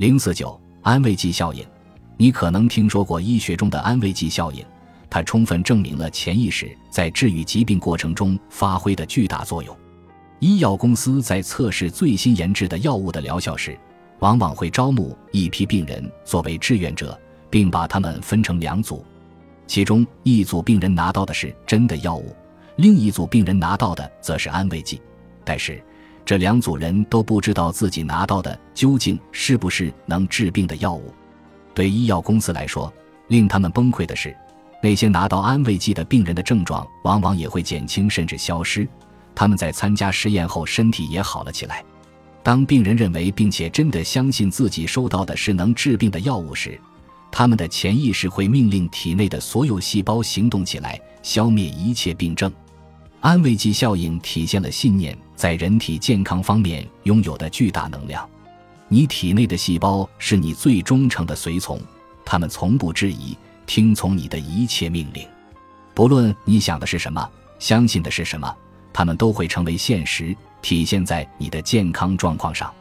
零四九安慰剂效应，你可能听说过医学中的安慰剂效应，它充分证明了潜意识在治愈疾病过程中发挥的巨大作用。医药公司在测试最新研制的药物的疗效时，往往会招募一批病人作为志愿者，并把他们分成两组，其中一组病人拿到的是真的药物，另一组病人拿到的则是安慰剂。但是，这两组人都不知道自己拿到的究竟是不是能治病的药物。对医药公司来说，令他们崩溃的是，那些拿到安慰剂的病人的症状往往也会减轻甚至消失。他们在参加实验后，身体也好了起来。当病人认为并且真的相信自己收到的是能治病的药物时，他们的潜意识会命令体内的所有细胞行动起来，消灭一切病症。安慰剂效应体现了信念在人体健康方面拥有的巨大能量。你体内的细胞是你最忠诚的随从，他们从不质疑、听从你的一切命令，不论你想的是什么，相信的是什么，他们都会成为现实，体现在你的健康状况上。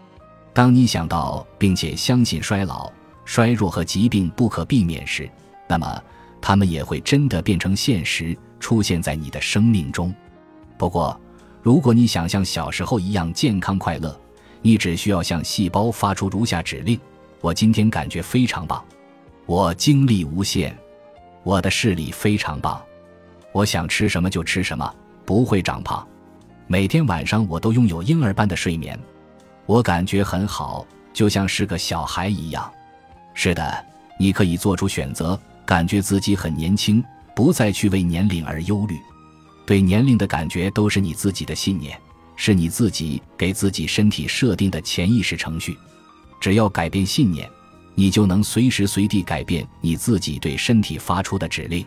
当你想到并且相信衰老、衰弱和疾病不可避免时，那么他们也会真的变成现实，出现在你的生命中。不过，如果你想像小时候一样健康快乐，你只需要向细胞发出如下指令：我今天感觉非常棒，我精力无限，我的视力非常棒，我想吃什么就吃什么，不会长胖。每天晚上我都拥有婴儿般的睡眠，我感觉很好，就像是个小孩一样。是的，你可以做出选择，感觉自己很年轻，不再去为年龄而忧虑。对年龄的感觉都是你自己的信念，是你自己给自己身体设定的潜意识程序。只要改变信念，你就能随时随地改变你自己对身体发出的指令。